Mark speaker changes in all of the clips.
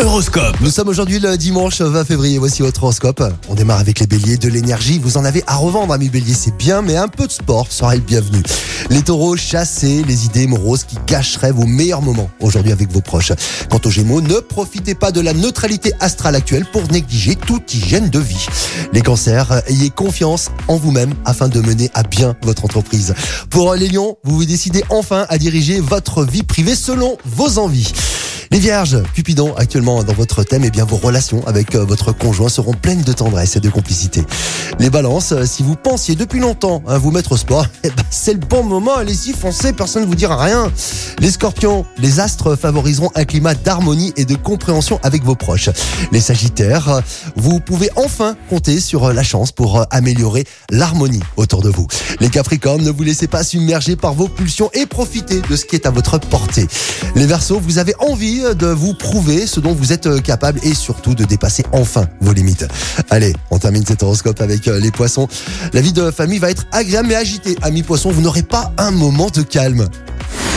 Speaker 1: Horoscope.
Speaker 2: Nous sommes aujourd'hui le dimanche 20 février. Voici votre horoscope. On démarre avec les béliers. De l'énergie, vous en avez à revendre, amis béliers. C'est bien, mais un peu de sport serait le bienvenu. Les taureaux, chassez les idées moroses qui gâcheraient vos meilleurs moments aujourd'hui avec vos proches. Quant aux gémeaux, ne profitez pas de la neutralité astrale actuelle pour négliger toute hygiène de vie. Les cancers, ayez confiance en vous-même afin de mener à bien votre entreprise. Pour les lions, vous vous décidez enfin à diriger votre vie privée selon vos envies. Les vierges, Cupidon actuellement dans votre thème, et bien vos relations avec euh, votre conjoint seront pleines de tendresse et de complicité. Les balances, euh, si vous pensiez depuis longtemps à vous mettre au sport, eh ben, c'est le bon moment, allez-y, foncez, personne ne vous dira rien. Les scorpions, les astres favoriseront un climat d'harmonie et de compréhension avec vos proches. Les sagittaires, euh, vous pouvez enfin compter sur la chance pour améliorer l'harmonie autour de vous. Les capricornes, ne vous laissez pas submerger par vos pulsions et profitez de ce qui est à votre portée. Les versos, vous avez envie de vous prouver ce dont vous êtes euh, capable et surtout de dépasser enfin vos limites. Allez, on termine cet horoscope avec euh, les poissons. La vie de famille va être agréable mais agitée. Amis poissons, vous n'aurez pas un moment de calme.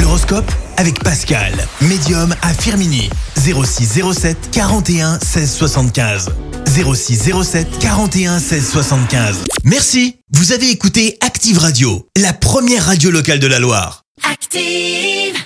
Speaker 1: L'horoscope avec Pascal, médium à Firmini. 06 07 41 16 75. 06 07 41 16 75. Merci. Vous avez écouté Active Radio, la première radio locale de la Loire.
Speaker 3: Active.